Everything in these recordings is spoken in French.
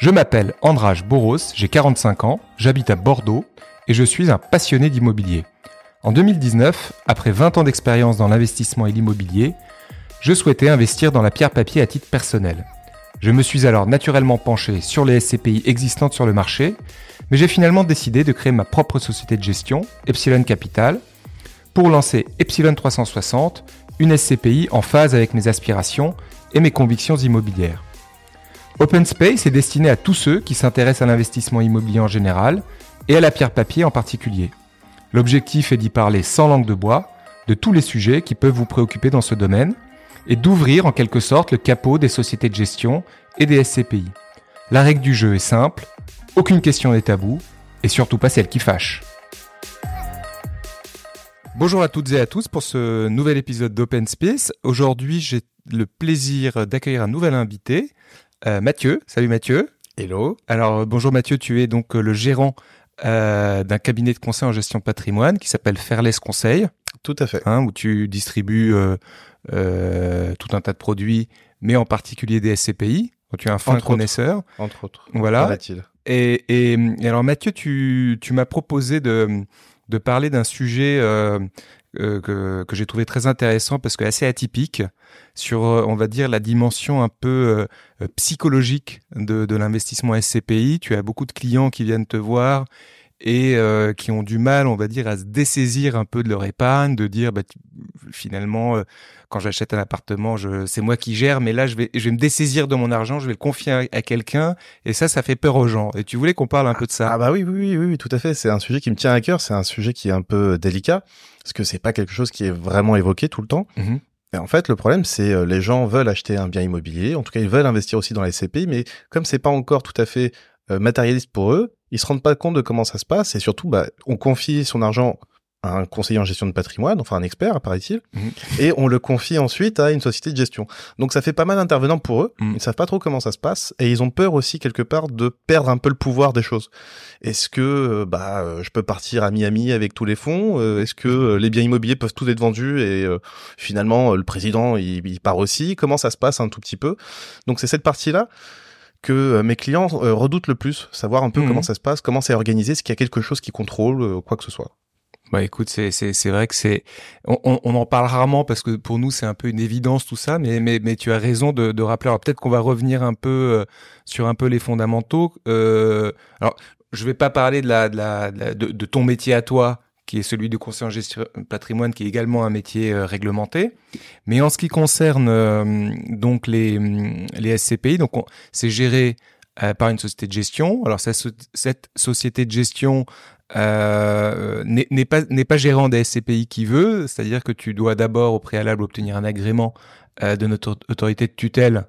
Je m'appelle Andrage Boros, j'ai 45 ans, j'habite à Bordeaux et je suis un passionné d'immobilier. En 2019, après 20 ans d'expérience dans l'investissement et l'immobilier, je souhaitais investir dans la pierre papier à titre personnel. Je me suis alors naturellement penché sur les SCPI existantes sur le marché, mais j'ai finalement décidé de créer ma propre société de gestion, Epsilon Capital, pour lancer Epsilon 360, une SCPI en phase avec mes aspirations et mes convictions immobilières. Open Space est destiné à tous ceux qui s'intéressent à l'investissement immobilier en général et à la pierre papier en particulier. L'objectif est d'y parler sans langue de bois de tous les sujets qui peuvent vous préoccuper dans ce domaine et d'ouvrir en quelque sorte le capot des sociétés de gestion et des SCPI. La règle du jeu est simple, aucune question n'est tabou et surtout pas celle qui fâche. Bonjour à toutes et à tous pour ce nouvel épisode d'Open Space. Aujourd'hui, j'ai le plaisir d'accueillir un nouvel invité, euh, Mathieu. Salut Mathieu. Hello. Alors bonjour Mathieu, tu es donc le gérant euh, d'un cabinet de conseil en gestion patrimoine qui s'appelle Fairless Conseil. Tout à fait. Hein, où tu distribues euh, euh, tout un tas de produits, mais en particulier des SCPI. Tu es un fin Entre connaisseur. Autres. Entre autres. Voilà. Et, et, et alors Mathieu, tu, tu m'as proposé de, de parler d'un sujet euh, que, que j'ai trouvé très intéressant parce que assez atypique sur, euh, on va dire, la dimension un peu euh, psychologique de, de l'investissement SCPI. Tu as beaucoup de clients qui viennent te voir et euh, qui ont du mal, on va dire, à se dessaisir un peu de leur épargne, de dire, bah, finalement, euh, quand j'achète un appartement, je, c'est moi qui gère, mais là, je vais, je vais me dessaisir de mon argent, je vais le confier à, à quelqu'un, et ça, ça fait peur aux gens. Et tu voulais qu'on parle un peu de ça? Ah bah oui, oui, oui, oui, tout à fait. C'est un sujet qui me tient à cœur. C'est un sujet qui est un peu délicat parce que c'est pas quelque chose qui est vraiment évoqué tout le temps. Mhm. Et en fait, le problème, c'est euh, les gens veulent acheter un bien immobilier. En tout cas, ils veulent investir aussi dans les SCPI, mais comme c'est pas encore tout à fait euh, matérialiste pour eux, ils se rendent pas compte de comment ça se passe. Et surtout, bah, on confie son argent à un conseiller en gestion de patrimoine, enfin un expert, apparaît-il, Mhm. et on le confie ensuite à une société de gestion. Donc ça fait pas mal d'intervenants pour eux. Mhm. Ils savent pas trop comment ça se passe et ils ont peur aussi quelque part de perdre un peu le pouvoir des choses. Est-ce que euh, bah euh, je peux partir à Miami avec tous les fonds Euh, Est-ce que les biens immobiliers peuvent tous être vendus et euh, finalement le président il, il part aussi? Comment ça se passe un tout petit peu? Donc c'est cette partie-là que euh, mes clients euh, redoutent le plus, savoir un peu Mhm. comment ça se passe, comment c'est organisé, est-ce qu'il y a quelque chose qui contrôle euh, quoi que ce soit. Bah écoute, c'est c'est c'est vrai que c'est on, on, on en parle rarement parce que pour nous c'est un peu une évidence tout ça, mais mais mais tu as raison de, de rappeler. Alors peut-être qu'on va revenir un peu sur un peu les fondamentaux. Euh, alors je vais pas parler de la de, la- de- de ton métier à toi qui est celui de conseiller en gestion patrimoine, qui est également un métier euh, réglementé. Mais en ce qui concerne euh, donc les les SCPI, donc on- c'est géré euh, par une société de gestion. Alors cette société de gestion n'est pas n'est pas gérant des SCPI qui veut, c'est-à-dire que tu dois d'abord au préalable obtenir un agrément de notre autorité de tutelle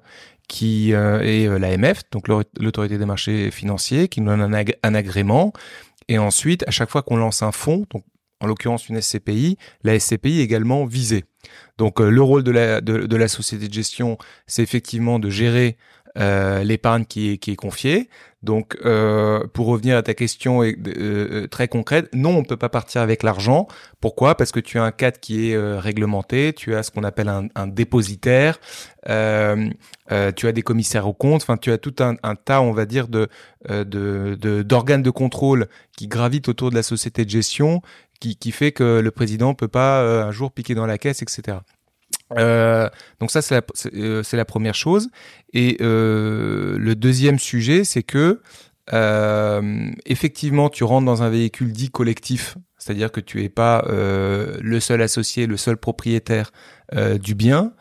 qui est l'AMF, donc l'autor- l'autorité des marchés financiers, qui nous donne un agrément. Et ensuite, à chaque fois qu'on lance un fonds, donc en l'occurrence une SCPI, la SCPI est également visée. Donc euh, le rôle de la, de, de la société de gestion, c'est effectivement de gérer euh, l'épargne qui est, qui est confiée. Donc, euh, pour revenir à ta question euh, euh, très concrète, non, on peut pas partir avec l'argent. Pourquoi? Parce que tu as un cadre qui est euh, réglementé, tu as ce qu'on appelle un, un dépositaire, tu as des commissaires aux comptes, enfin, tu as tout un, tas, on va dire, de euh, de- de- d'organes de, contrôle qui gravitent autour de la société de gestion, qui, qui fait que le président peut pas un jour piquer dans la caisse, etc. Euh, donc ça c'est la, c'est, euh, la première chose. Et euh, le deuxième sujet c'est que euh, effectivement tu rentres dans un véhicule dit collectif. C'est-à-dire que tu es pas euh, le seul associé le seul propriétaire euh, du bien.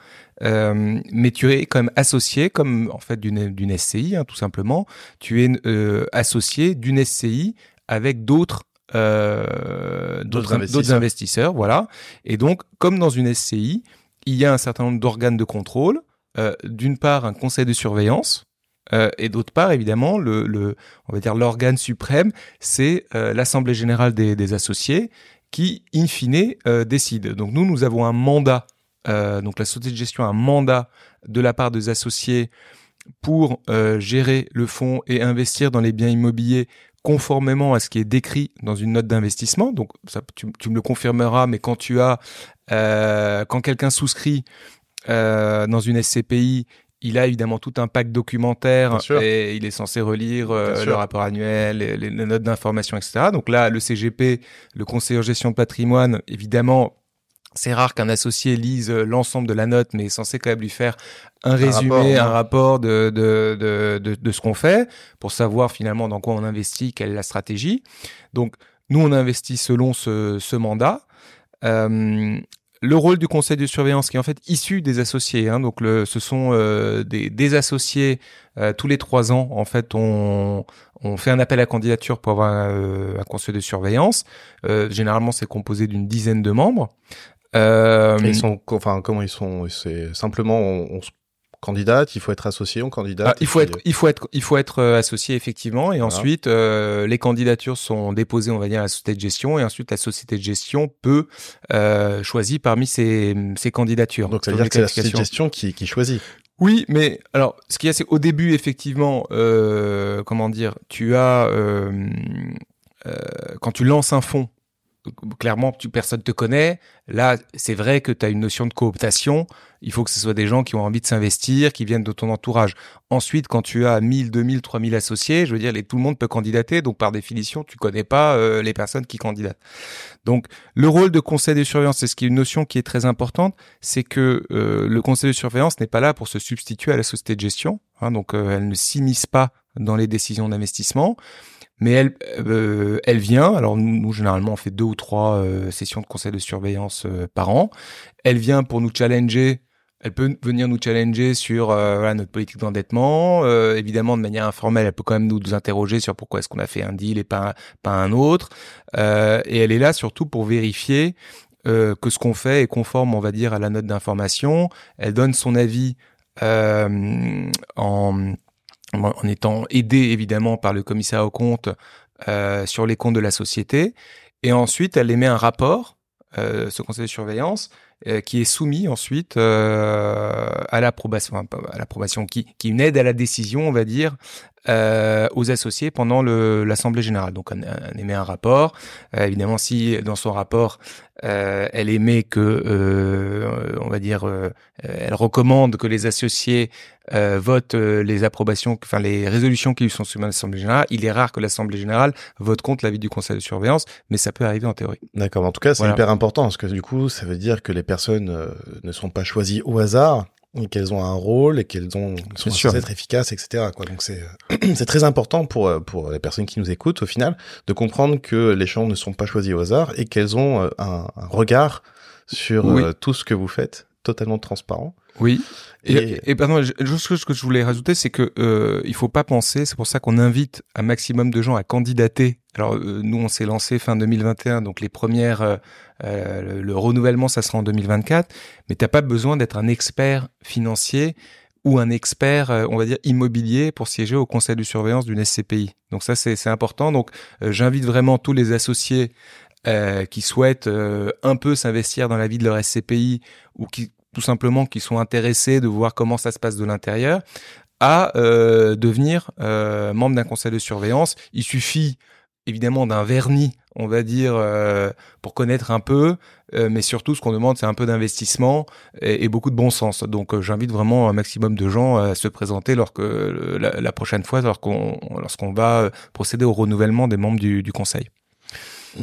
Euh, mais tu es quand même associé comme en fait d'une d'une SCI hein, tout simplement. Tu es euh, associé d'une SCI avec d'autres euh, d'autres investisseurs. d'autres investisseurs. voilà. Et donc comme dans une SCI il y a un certain nombre d'organes de contrôle. Euh, D'une part, un conseil de surveillance, euh, et d'autre part, évidemment, le, on l'organe suprême, c'est euh, l'assemblée générale des, des associés qui, in fine, décide. Donc nous, nous avons un mandat. donc la société de gestion a un mandat de la part des associés pour gérer le fonds et investir dans les biens immobiliers conformément à ce qui est décrit dans une note d'investissement. Donc ça, tu, tu me le confirmeras, mais quand tu as, euh, quand quelqu'un souscrit euh, dans une SCPI, il a évidemment tout un pack documentaire et il est censé relire euh, le rapport annuel, les, les notes d'information, etc. Donc là, le CGP, le conseiller en gestion de patrimoine, évidemment, c'est rare qu'un associé lise euh, l'ensemble de la note, mais est censé quand même lui faire un, résumé, un rapport de, de, de, de, de ce qu'on fait pour savoir finalement dans quoi on investit, quelle est la stratégie. Donc, nous, on investit selon ce, ce mandat. Euh, le rôle du conseil de surveillance qui est en fait issu des associés. Hein, donc le, ce sont euh, des, des, associés euh, tous les trois ans. En fait, on, on fait un appel à candidature pour avoir un, un conseil de surveillance. généralement, c'est composé d'une dizaine de membres. Ils sont, enfin, comment ils sont C'est simplement on, on se candidate, il faut être associé, on candidate. Ah, il faut être, il faut être, il faut être euh, associé effectivement, et ensuite euh, les candidatures sont déposées, on va dire, à la société de gestion, et ensuite la société de gestion peut euh, choisir parmi ces, ces candidatures. Donc ça veut dire que c'est la société de gestion qui, qui choisit. Oui, mais alors ce qu'il y a, c'est au début effectivement, euh, comment dire, tu as euh, euh, quand tu lances un fonds clairement, tu, personne te connaît. Là, c'est vrai que tu as une notion de cooptation. Il faut que ce soit des gens qui ont envie de s'investir, qui viennent de ton entourage. Ensuite, quand tu as 1000, 2000, 3000 associés, je veux dire, les, tout le monde peut candidater. Donc, par définition, tu connais pas euh, les personnes qui candidatent. Donc, le rôle de conseil de surveillance, c'est ce qui est une notion qui est très importante, c'est que euh, le conseil de surveillance n'est pas là pour se substituer à la société de gestion. Hein, donc, euh, elle ne s'immisce pas dans les décisions d'investissement mais elle, euh, elle vient. Alors nous, généralement, on fait deux ou trois euh, sessions de conseil de surveillance euh, par an. Elle vient pour nous challenger. Elle peut venir nous challenger sur notre politique d'endettement. évidemment, de manière informelle, elle peut quand même nous, nous interroger sur pourquoi est-ce qu'on a fait un deal et pas pas un autre. et elle est là surtout pour vérifier que ce qu'on fait est conforme, on va dire, à la note d'information. Elle donne son avis en en étant aidé évidemment par le commissaire aux comptes euh, sur les comptes de la société. Et ensuite, elle émet un rapport, euh, ce conseil de surveillance, euh, qui est soumis ensuite à l'approbation, à l'approbation, qui, qui une aide à la décision, on va dire, euh, aux associés pendant l'assemblée générale. Donc, on, on, émet un rapport. Euh, évidemment, si dans son rapport, euh, elle émet que, euh, on va dire, elle recommande que les associés votent les approbations, enfin les résolutions qui lui sont soumises à l'assemblée générale. Il est rare que l'assemblée générale vote contre l'avis du conseil de surveillance, mais ça peut arriver en théorie. D'accord. En tout cas, c'est hyper important parce que du coup, ça veut dire que les personnes ne sont pas choisies au hasard qu'elles ont un rôle et qu'elles ont sont censées être efficaces, etc. Quoi. Donc c'est c'est très important pour euh, pour les personnes qui nous écoutent au final de comprendre que les gens ne sont pas choisis au hasard et qu'elles ont euh, un, un regard sur euh, tout ce que vous faites totalement transparent. Oui. Et, et, pardon, juste ce que je voulais rajouter, c'est que euh, il faut pas penser. C'est pour ça qu'on invite un maximum de gens à candidater. Alors nous, on s'est lancé fin 2021, donc les premières euh, le, renouvellement, ça sera en 2024, mais t'as pas besoin d'être un expert financier ou un expert, euh, on va dire, immobilier pour siéger au conseil de surveillance d'une SCPI. Donc ça, c'est important. Donc euh, j'invite vraiment tous les associés qui souhaitent un peu s'investir dans la vie de leur SCPI ou qui tout simplement qui sont intéressés de voir comment ça se passe de l'intérieur à devenir membre d'un conseil de surveillance. Il suffit évidemment d'un vernis, on va dire, euh, pour connaître un peu, euh, mais surtout ce qu'on demande, c'est un peu d'investissement et, beaucoup de bon sens. Donc euh, j'invite vraiment un maximum de gens à se présenter lorsque la, la prochaine fois, lorsqu'on lorsqu'on va procéder au renouvellement des membres du, du conseil.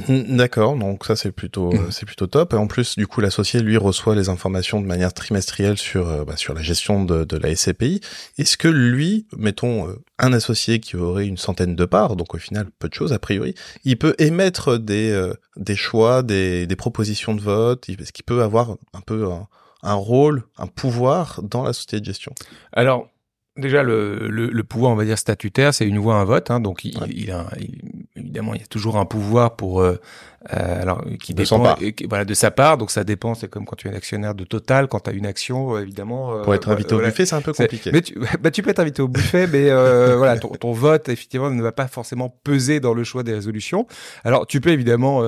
Mm, d'accord, donc ça c'est plutôt mm. c'est plutôt top. Et en plus, du coup, l'associé lui reçoit les informations de manière trimestrielle sur euh, bah, sur la gestion de, de la SCPI. Est-ce que lui, mettons euh, un associé qui aurait une centaine de parts, donc au final peu de choses a priori, il peut émettre des euh, des choix, des, des propositions de vote? Est-ce qu'il peut avoir un peu un, un rôle, un pouvoir dans la société de gestion? Alors Déjà, le, le, le, pouvoir, on va dire statutaire, c'est une voix, un vote. Hein, donc, il, il, a, évidemment, il y a toujours un pouvoir pour euh, euh, alors qui de dépend voilà de sa part. Donc ça dépend c'est comme quand tu es un actionnaire de Total quand tu as une action euh, évidemment euh, pour être invité au buffet c'est un peu compliqué. mais tu, bah, tu peux être invité au buffet mais voilà ton, ton, vote effectivement ne va pas forcément peser dans le choix des résolutions. Alors tu peux évidemment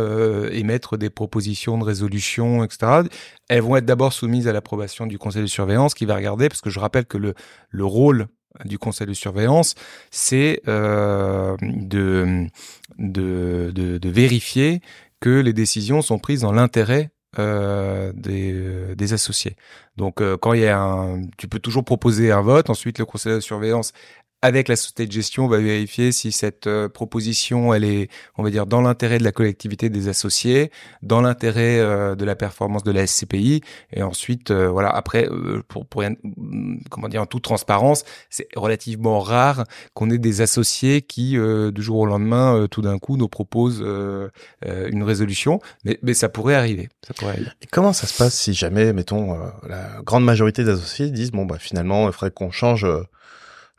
émettre des propositions de résolution etc elles vont être d'abord soumises à l'approbation du conseil de surveillance qui va regarder parce que je rappelle que le le rôle du conseil de surveillance, c'est euh, de, vérifier que les décisions sont prises dans l'intérêt euh, des, des, associés. Donc quand il y a un, tu peux toujours proposer un vote. Ensuite, le conseil de surveillance avec la société de gestion, on va vérifier si cette euh, proposition, elle est, on va dire, dans l'intérêt de la collectivité des associés, dans l'intérêt euh, de la performance de la SCPI. Et ensuite, euh, voilà, après, pour, pour rien, comment dire, en toute transparence, c'est relativement rare qu'on ait des associés qui, du jour au lendemain, tout d'un coup, nous proposent une résolution. Mais, ça pourrait arriver. Ça pourrait arriver. Comment ça se passe si jamais, mettons, la grande majorité des associés disent, bon, bah, finalement, il faudrait qu'on change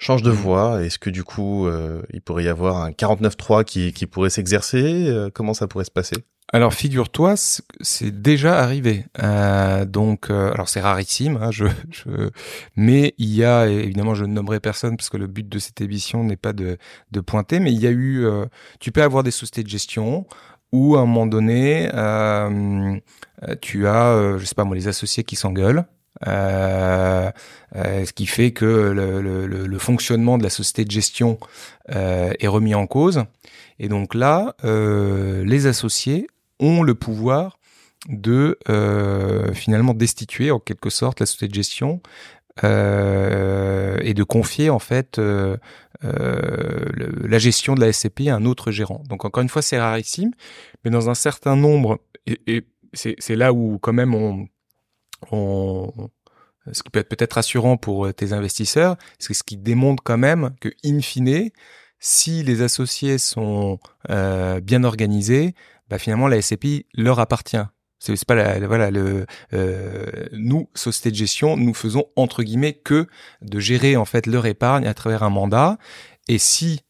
change de mmh. voix Est-ce que du coup, euh, il pourrait y avoir un 49.3 qui, qui pourrait s'exercer euh, Comment ça pourrait se passer? Alors figure-toi, c'est déjà arrivé. Euh, donc, euh, alors c'est rarissime, hein, je, je, mais il y a évidemment, je ne nommerai personne parce que le but de cette émission n'est pas de, de pointer, mais il y a eu, euh, tu peux avoir des sociétés de gestion où à un moment donné, tu as, je sais pas moi, les associés qui s'engueulent. Euh, euh, ce qui fait que le, fonctionnement de la société de gestion euh, est remis en cause. Et donc là, les associés ont le pouvoir de finalement destituer en quelque sorte la société de gestion et de confier en fait la gestion de la SCPI à un autre gérant. Donc encore une fois, c'est rarissime, mais dans un certain nombre, et c'est là où quand même on, on, ce qui peut être peut-être rassurant pour euh, tes investisseurs, c'est ce qui démontre quand même que, in fine, si les associés sont euh, bien organisés, bah finalement la SCPI leur appartient. C'est pas la, voilà le euh, nous société de gestion, nous faisons entre guillemets que de gérer en fait leur épargne à travers un mandat. Et si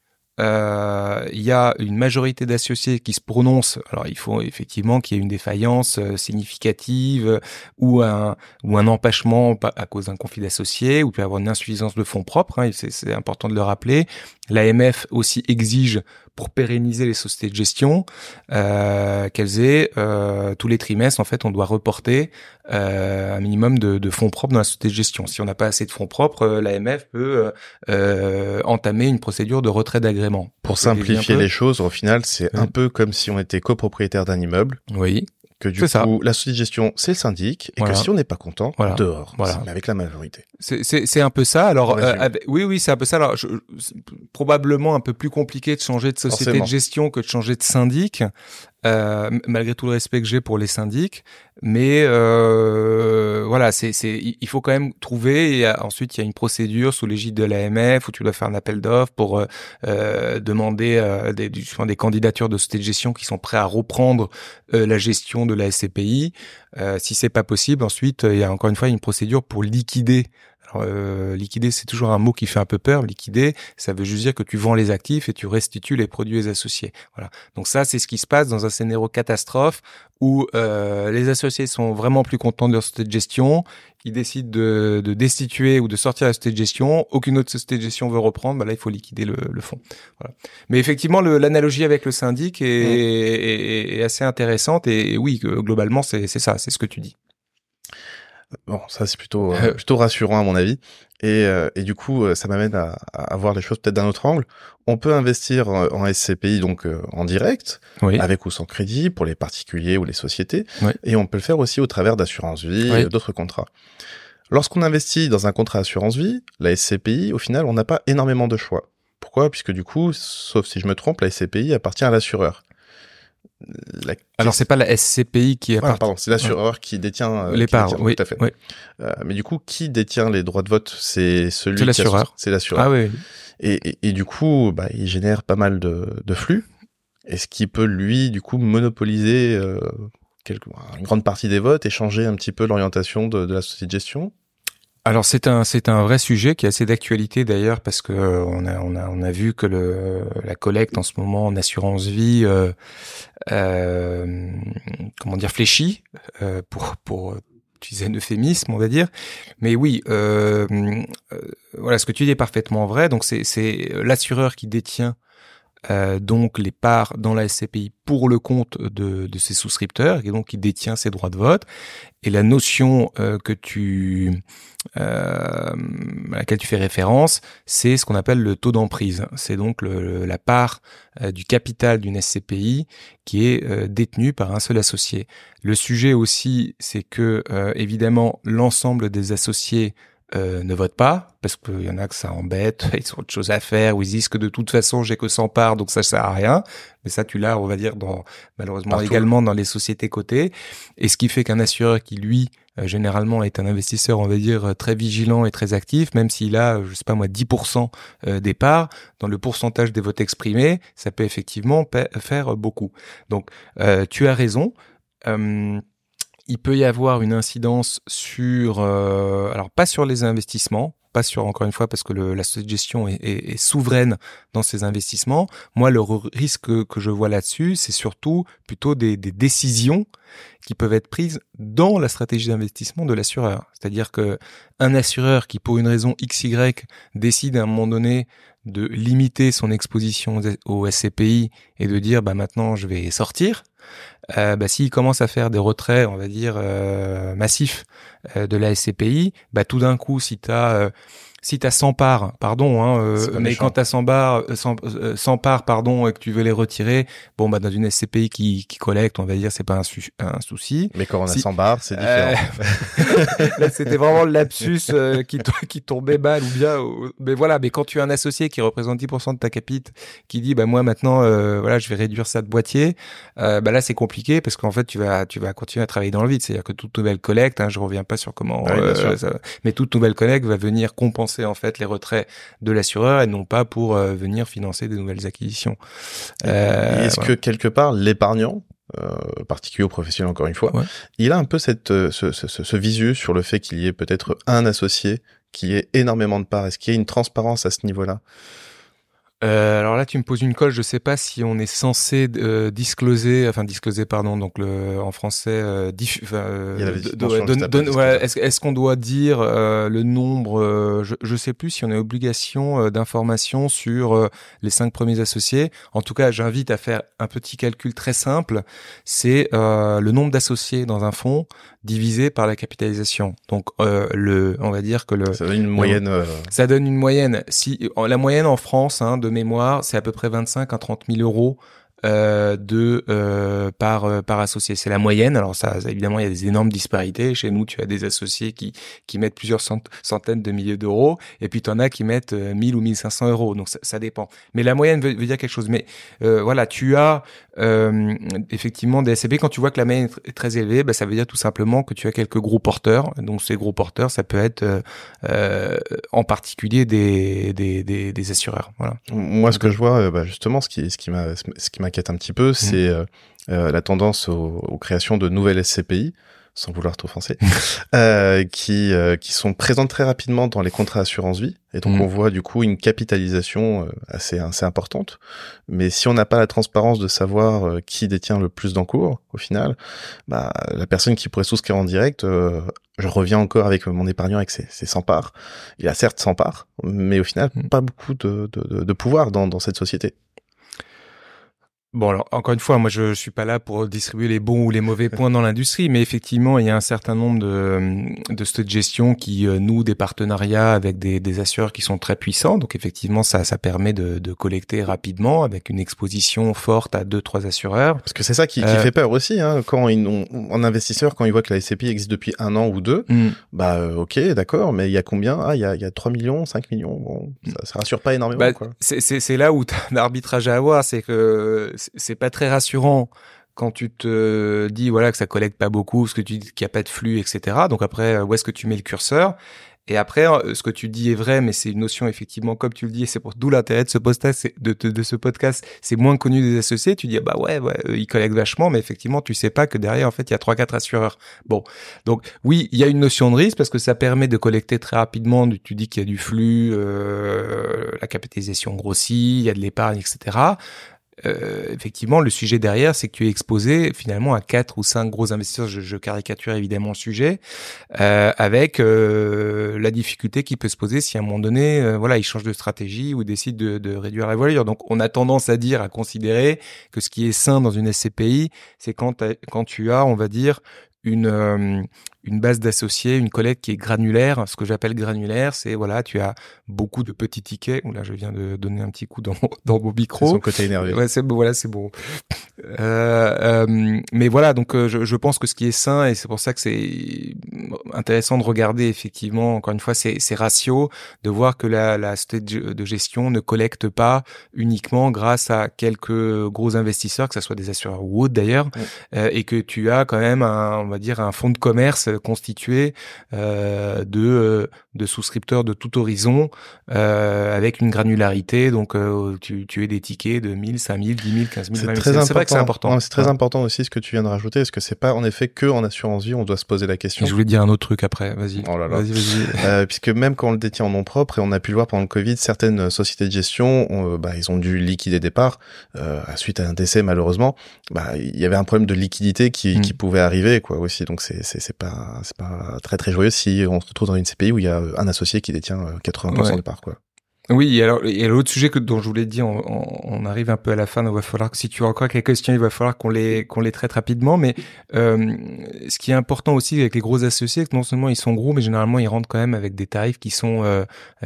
euh, il y a une majorité d'associés qui se prononcent. Alors il faut effectivement qu'il y ait une défaillance euh, significative ou un ou un empêchement à cause d'un conflit d'associés ou peut y avoir une insuffisance de fonds propres. Hein, c'est important de le rappeler. L'AMF aussi exige pour pérenniser les sociétés de gestion euh, qu'elles aient euh, tous les trimestres en fait on doit reporter euh, un minimum de, de, fonds propres dans la société de gestion. Si on n'a pas assez de fonds propres, euh, l'AMF peut euh, entamer une procédure de retrait d'agrément. Pour simplifier les choses, au final, c'est un peu comme si on était copropriétaire d'un immeuble. Oui que du coup, la société de gestion, c'est le syndic, et que si on n'est pas content, voilà. dehors, voilà. avec la majorité. C'est un peu ça. Alors, euh, oui, oui, c'est un peu ça. Alors, je, probablement un peu plus compliqué de changer de société de gestion que de changer de syndic. Euh, malgré tout le respect que j'ai pour les syndics, mais euh, voilà, c'est, c'est, il faut quand même trouver. Et ensuite, il y a une procédure sous l'égide de l'AMF où tu dois faire un appel d'offres pour euh, euh demander euh, des, des candidatures de société de gestion qui sont prêts à reprendre euh, la gestion de la SCPI. si c'est pas possible, ensuite, il y a encore une fois une procédure pour liquider euh, liquider, c'est toujours un mot qui fait un peu peur. Liquider, ça veut juste dire que tu vends les actifs et tu restitues les produits associés. Voilà. Donc ça, c'est ce qui se passe dans un scénario catastrophe où euh, les associés sont vraiment plus contents de leur société de gestion. Ils décident de, de, destituer ou de sortir la société de gestion. Aucune autre société de gestion veut reprendre. Bah là, il faut liquider le, le fonds. Voilà. Mais effectivement, l'analogie avec le syndic est, est, est, assez intéressante. Et, et oui, globalement, c'est ça, c'est ce que tu dis. Bon, ça c'est plutôt euh, plutôt rassurant à mon avis. Et, euh, et du coup, euh, ça m'amène à, à, voir les choses peut-être d'un autre angle. On peut investir en SCPI donc en direct, avec ou sans crédit pour les particuliers ou les sociétés, et on peut le faire aussi au travers d'assurance vie et d'autres contrats. Lorsqu'on investit dans un contrat assurance vie, la SCPI, au final, on n'a pas énormément de choix. Pourquoi? Puisque du coup, sauf si je me trompe, la SCPI appartient à l'assureur. Alors c'est pas la SCPI qui est. pardon, c'est l'assureur qui détient euh, les parts. Oui, tout à fait. Euh, mais du coup, qui détient les droits de vote? C'est celui. C'est l'assureur. C'est l'assureur. Ah oui. Et, et, du coup, bah, il génère pas mal de, de flux. Est-ce qu'il peut lui, du coup, monopoliser euh, quelque, une grande partie des votes et changer un petit peu l'orientation de, de la société de gestion? Alors c'est un c'est un vrai sujet qui est assez d'actualité d'ailleurs parce que euh, on a on a on a vu que le la collecte en ce moment en assurance vie euh, euh, comment dire fléchit pour pour utiliser un euphémisme on va dire. Mais oui voilà ce que tu dis est parfaitement vrai. Donc c'est c'est l'assureur qui détient euh, donc les parts dans la SCPI pour le compte de, ses souscripteurs et donc qui détient ses droits de vote. Et la notion euh, que tu à laquelle tu fais référence, c'est ce qu'on appelle le taux d'emprise. C'est donc la part du capital d'une SCPI qui est détenue par un seul associé. Le sujet aussi, c'est que évidemment l'ensemble des associés euh, ne votent pas parce qu'il y en a que ça embête, ils ont autre chose à faire ou ils disent que de toute façon j'ai que 100 parts donc ça sert à rien. Mais ça tu l'as on va dire dans malheureusement également dans les sociétés cotées et ce qui fait qu'un assureur qui lui euh, généralement est un investisseur on va dire très vigilant et très actif même s'il a je sais pas moi 10% euh, des parts dans le pourcentage des votes exprimés ça peut effectivement faire beaucoup. Donc tu as raison il peut y avoir une incidence sur, euh, alors pas sur les investissements, pas sur encore une fois parce que la gestion est, souveraine dans ses investissements. Moi, le risque que, je vois là-dessus, c'est surtout plutôt des, décisions qui peuvent être prises dans la stratégie d'investissement de l'assureur. C'est-à-dire que un assureur qui, pour une raison XY, décide à un moment donné de limiter son exposition au SCPI et de dire bah maintenant je vais sortir, euh, bah, s'il commence à faire des retraits, on va dire, euh, massifs euh, de la SCPI, bah, tout d'un coup, si tu as si t'as 100 parts, pardon, hein, euh, mais quand t'as 100 parts, 100, 100, parts, pardon, et que tu veux les retirer, bon, bah, dans une SCPI qui, qui collecte, on va dire, c'est pas un, un, souci. Mais quand on a 100 barres, c'est différent. Euh, là, c'était vraiment le lapsus euh, qui, qui tombait mal ou bien, mais voilà, mais quand tu as un associé qui représente 10% de ta capite, qui dit, bah, moi, maintenant, voilà, je vais réduire ça de boîtier, bah, là, c'est compliqué parce qu'en fait, tu vas, tu vas continuer à travailler dans le vide. C'est-à-dire que toute nouvelle collecte, hein, je reviens pas sur comment, mais toute nouvelle collecte va venir compenser en fait les retraits de l'assureur et non pas pour euh, venir financer des nouvelles acquisitions. Euh, Est-ce que quelque part l'épargnant euh, particulier au professionnel encore une fois, il a un peu cette euh, ce, ce, ce, visu sur le fait qu'il y ait peut-être un associé qui ait énormément de parts? Est-ce qu'il y a une transparence à ce niveau-là? Euh, alors là, tu me poses une colle. Je sais pas si on est censé euh, discloser, enfin discloser, pardon. Donc le, en français, euh, est-ce qu'on doit dire euh, le nombre euh, je, je sais plus si on a obligation d'information sur les cinq premiers associés. En tout cas, j'invite à faire un petit calcul très simple. C'est le nombre d'associés dans un fonds divisé par la capitalisation. Donc le, on va dire que le ça donne une moyenne. Ça donne une moyenne. Si la moyenne en France hein, de mémoire, c'est à peu près 25 à 30 000 euros euh, de euh, par euh, par associé. C'est la moyenne. Alors ça, évidemment, il y a des énormes disparités. Chez nous, tu as des associés qui qui mettent plusieurs centaines de milliers d'euros, et puis tu en as qui mettent 1000 ou 1500 euros. Donc ça, ça dépend. Mais la moyenne veut, dire quelque chose. Mais voilà, tu as effectivement des SCB. Quand tu vois que la moyenne est très élevée, bah, ça veut dire tout simplement que tu as quelques gros porteurs. Donc ces gros porteurs, ça peut être en particulier des, des, des, des assureurs. Voilà. Moi, ce que je vois, bah, justement, ce qui ce qui m'a ce qui m'a un petit peu, mmh. c'est euh, euh, la tendance aux, créations de nouvelles SCPI sans vouloir t'offenser, euh, qui qui sont présentes très rapidement dans les contrats assurance vie, et donc mmh. on voit du coup une capitalisation assez assez importante. Mais si on n'a pas la transparence de savoir qui détient le plus d'encours, au final, bah la personne qui pourrait souscrire en direct, je reviens encore avec mon épargnant avec ses, ses 100 parts. Il a certes 100 parts, mais au final mmh. pas beaucoup de, de, de pouvoir dans, dans cette société. Bon alors encore une fois, moi je, je suis pas là pour distribuer les bons ou les mauvais points dans l'industrie, mais effectivement il y a un certain nombre de de cette gestion qui euh, nouent des partenariats avec des, des assureurs qui sont très puissants. Donc effectivement ça ça permet de, de collecter rapidement avec une exposition forte à deux trois assureurs. Parce que c'est ça qui, qui euh, fait peur aussi hein, quand ils ont, en investisseur quand ils voient que la SCPI existe depuis un an ou deux, hmm. bah euh, ok d'accord, mais il y a combien? Ah il y a il y a 3 millions, 5 millions. Bon, ça, ça rassure pas énormément. Bah, c'est c'est là où as un arbitrage à avoir, c'est que c'est pas très rassurant quand tu te dis voilà que ça collecte pas beaucoup, ce que tu dis qu'il y a pas de flux, etc. Donc après, où est-ce que tu mets le curseur? Et après, euh, ce que tu dis est vrai, mais c'est une notion effectivement, comme tu le dis, et c'est pour d'où l'intérêt de ce podcast, de, de, ce podcast, c'est moins connu des associés. Tu dis ah bah ouais, ouais, ils collectent vachement, mais effectivement, tu sais pas que derrière, en fait, il y a trois quatre assureurs. Bon, donc oui, il y a une notion de risque parce que ça permet de collecter très rapidement. Tu dis qu'il y a du flux, euh, la capitalisation grossit, il y a de l'épargne, etc. Euh, effectivement, le sujet derrière, c'est que tu es exposé finalement à quatre ou cinq gros investisseurs. Je, caricature évidemment le sujet, euh, avec euh, la difficulté qui peut se poser si à un moment donné, voilà, ils changent de stratégie ou décident de, réduire la voilure. Donc, on a tendance à dire, à considérer que ce qui est sain dans une SCPI, c'est quand, quand tu as, on va dire, une, une base d'associés, une collecte qui est granulaire. Ce que j'appelle granulaire, c'est voilà, tu as beaucoup de petits tickets. Là, je viens de donner un petit coup dans, dans mon micro. Son côté énervé. Ouais, c'est bon, voilà, c'est bon. Euh, euh, mais voilà, donc euh, je, je, pense que ce qui est sain, et c'est pour ça que c'est intéressant de regarder effectivement, encore une fois, ces, ces ratios, de voir que la, la société de gestion ne collecte pas uniquement grâce à quelques gros investisseurs, que ce soit des assureurs ou autres d'ailleurs, euh, et que tu as quand même un, on va dire, un fonds de commerce constitué euh, de, de souscripteurs de tout horizon, avec une granularité, donc tu, tu as des tickets de 1000, 5000, 10 000, 15 000, 20 000. C'est vrai que c'est important. C'est très important aussi ce que tu viens de rajouter, parce que c'est pas en effet que en assurance vie on doit se poser la question. je voulais dire un autre truc après. Vas-y. Oh là là. Euh, puisque même quand on le détient en nom propre, et on a pu le voir pendant le Covid, certaines sociétés de gestion, ont, euh, bah, ils ont dû liquider des parts euh, suite à un décès malheureusement. Bah, il y avait un problème de liquidité qui, mm. qui pouvait arriver quoi aussi. Donc c'est c'est c'est pas c'est pas très très joyeux si on se retrouve dans une CPI où il y a un associé qui détient 80% des parts quoi. Oui, alors il y a l'autre sujet que dont je voulais dire, on, on, arrive un peu à la fin, donc il va falloir que si tu as encore quelques questions, il va falloir qu'on les qu'on les traite rapidement. Mais euh, ce qui est important aussi avec les gros associés, c'est que non seulement ils sont gros, mais généralement ils rentrent quand même avec des tarifs qui sont euh,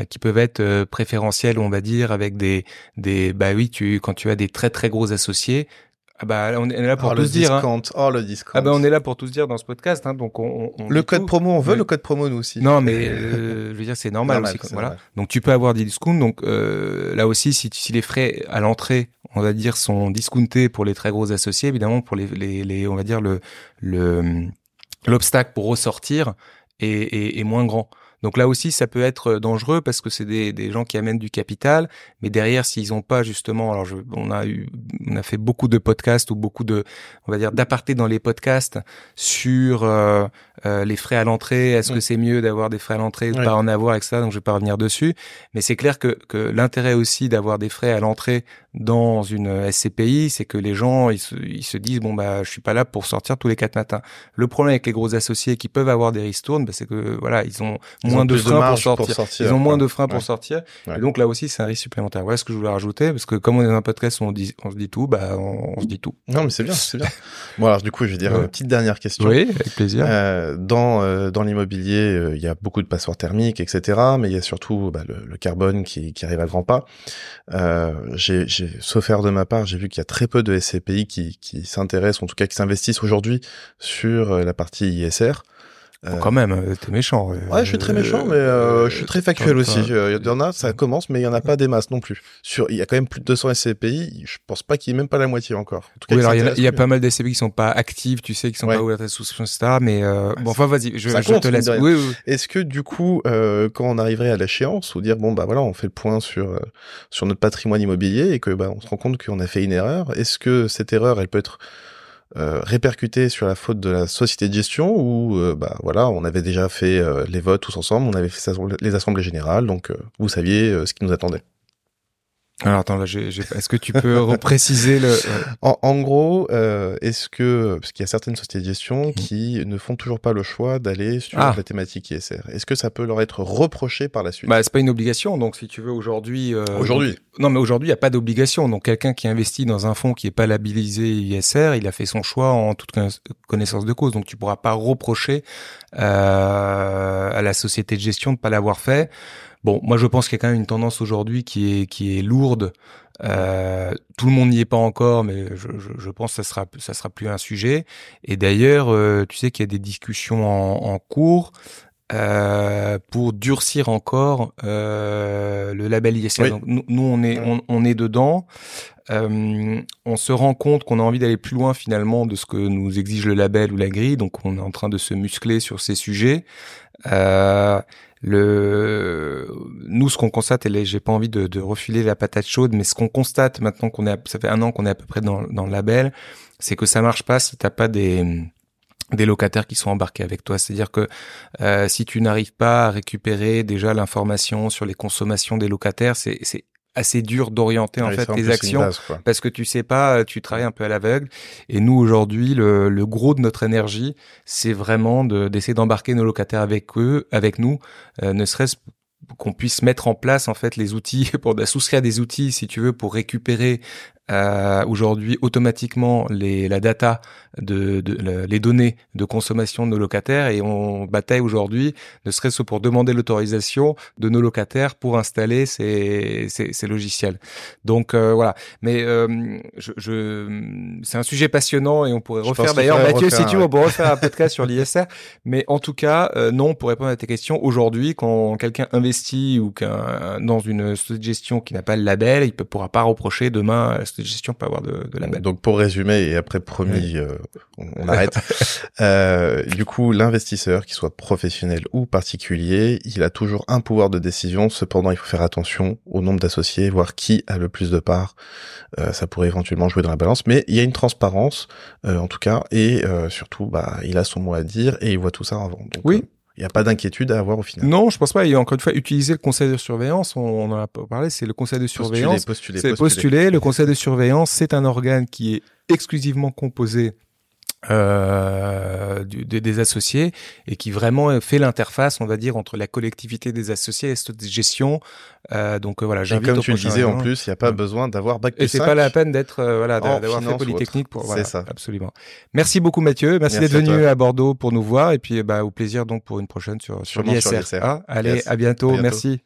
qui peuvent être euh, préférentiels, on va dire, avec des des bah oui, tu quand tu as des très très gros associés, ah bah on est là pour oh, tous dire. Hein. Oh le discount. Ah bah on est là pour tous dire dans ce podcast. Hein, donc on, on le code promo, on veut le code promo nous aussi. Non mais euh, je veux dire c'est normal, aussi. Voilà. Donc tu peux avoir des discounts. Donc euh, là aussi si, si les frais à l'entrée, on va dire, sont discountés pour les très gros associés, évidemment pour les, les, les on va dire le le l'obstacle pour ressortir est, est, est moins grand. Donc là aussi, ça peut être dangereux parce que c'est des, gens qui amènent du capital, mais derrière, s'ils n'ont pas justement, alors on a eu, on a fait beaucoup de podcasts ou beaucoup de, on va dire, d'apartés dans les podcasts sur euh, euh, les frais à l'entrée. Est-ce que c'est mieux d'avoir des frais à l'entrée, de pas en avoir, etc. Donc je vais pas revenir dessus, mais c'est clair que, que l'intérêt aussi d'avoir des frais à l'entrée dans une SCPI, c'est que les gens ils se, ils se, disent bon bah je suis pas là pour sortir tous les quatre matins. Le problème avec les gros associés qui peuvent avoir des ristournes, bah, c'est que voilà ils ont moins de freins pour, sortir. Ils ont moins de freins pour sortir. Et donc là aussi, c'est un risque supplémentaire. Voilà ce que je voulais rajouter, parce que comme on est dans un podcast où on, dit, on se dit tout, bah on, se dit tout. Non, mais c'est bien, c'est bien. bon alors du coup, je vais dire une petite dernière question. Oui, avec plaisir. Euh, dans euh, dans l'immobilier, euh, il y a beaucoup de passoires thermiques, etc. Mais il y a surtout bah, le, le, carbone qui, qui arrive à grands pas. Euh, j'ai, sauf faire de ma part, j'ai vu qu'il y a très peu de SCPI qui, qui s'intéressent, en tout cas qui s'investissent aujourd'hui sur la partie ISR. Euh, quand même, euh, t'es méchant. Ouais, je suis très méchant, mais euh, je suis très factuel aussi. Il y en a, ça commence, mais il y en a pas des masses non plus. Sur, il y a quand même plus de 200 SCPI. Je pense pas qu'il y ait même pas la moitié encore. En tout cas, oui, alors il y, a, pas mal d'SCPI qui sont pas actives, tu sais, qui sont pas ouvertes à souscription, etc. Mais bon, enfin, vas-y, je, je te laisse. Oui, oui. Est-ce que du coup, quand on arriverait à l'échéance, ou dire bon bah voilà, on fait le point sur sur notre patrimoine immobilier et que bah on se rend compte qu'on a fait une erreur, est-ce que cette erreur, elle peut être euh, répercuté sur la faute de la société de gestion ou euh, bah voilà on avait déjà fait euh, les votes tous ensemble on avait fait les assemblées générales donc vous saviez ce qui nous attendait alors attends, là, est-ce que tu peux repréciser le en, gros, euh, est-ce que parce qu'il y a certaines sociétés de gestion mmh. qui ne font toujours pas le choix d'aller sur ah. la thématique ISR, est-ce que ça peut leur être reproché par la suite? Bah c'est pas une obligation, donc si tu veux aujourd'hui. Euh, aujourd'hui. Non, mais aujourd'hui il y a pas d'obligation. Donc quelqu'un qui investit dans un fonds qui est pas labellisé ISR, il a fait son choix en toute connaissance de cause. Donc tu pourras pas reprocher euh, à la société de gestion de pas l'avoir fait. Bon, moi je pense qu'il y a quand même une tendance aujourd'hui qui est qui est lourde. Euh, tout le monde n'y est pas encore, mais je, pense que ça sera ça sera plus un sujet. Et d'ailleurs, euh, tu sais qu'il y a des discussions en cours euh, pour durcir encore euh, le label ISR. Donc, nous, nous, on est on, on est dedans. Euh, on se rend compte qu'on a envie d'aller plus loin finalement de ce que nous exige le label ou la grille, donc on est en train de se muscler sur ces sujets. Euh, le nous ce qu'on constate et j'ai pas envie de, de, refiler la patate chaude mais ce qu'on constate maintenant qu'on est ça fait un an qu'on est à peu près dans, dans le label c'est que ça marche pas si t'as pas des des locataires qui sont embarqués avec toi. C'est-à-dire que euh, si tu n'arrives pas à récupérer déjà l'information sur les consommations des locataires, c'est assez dur d'orienter en fait tes actions parce que tu sais pas, tu travailles un peu à l'aveugle. Et nous aujourd'hui, le, le, gros de notre énergie, c'est vraiment d'essayer d'embarquer nos locataires avec eux, avec nous, euh, ne serait-ce qu'on puisse mettre en place en fait les outils pour souscrire des outils si tu veux pour récupérer euh, aujourd'hui automatiquement les, la data de, de, les données de consommation de nos locataires et on bataille aujourd'hui, ne serait-ce pour demander l'autorisation de nos locataires pour installer ces, ces, ces logiciels. Donc euh, voilà. Mais euh, je, je c'est un sujet passionnant et on pourrait refaire d'ailleurs Mathieu si tu veux on pourrait refaire un podcast sur l'ISR. Mais en tout cas euh, non pour répondre à tes questions aujourd'hui quand quelqu'un investit ou qu'un dans une société de gestion qui n'a pas le label, il ne pourra pas reprocher demain à la société de gestion pas avoir de, de label. Donc pour résumer et après promis on, arrête. euh, du coup, l'investisseur, qu'il soit professionnel ou particulier, il a toujours un pouvoir de décision. Cependant, il faut faire attention au nombre d'associés, voir qui a le plus de parts. Euh, ça pourrait éventuellement jouer dans la balance, mais il y a une transparence, euh, en tout cas, et euh, surtout, bah, il a son mot à dire et il voit tout ça avant. Donc, oui. Il n'y a pas d'inquiétude à avoir au final. Non, je pense pas. Et encore une fois, utiliser le conseil de surveillance, on, en a parlé, c'est le conseil de surveillance. Postuler, postuler, postuler. Le conseil de surveillance, c'est un organe qui est exclusivement composé euh, du, des, associés et qui vraiment fait l'interface, on va dire, entre la collectivité des associés et cette gestion. Euh, donc euh, voilà, j'invite comme tu le disais en plus, il n'y a pas besoin d'avoir bac plus Et c'est pas la peine d'être euh, voilà d'avoir fait polytechnique pour voilà, ça. absolument. Merci beaucoup Mathieu, merci, merci d'être venu à, Bordeaux pour nous voir et puis bah au plaisir donc pour une prochaine sur sur l'ISR. Ah, allez, yes. à, bientôt. à bientôt, merci.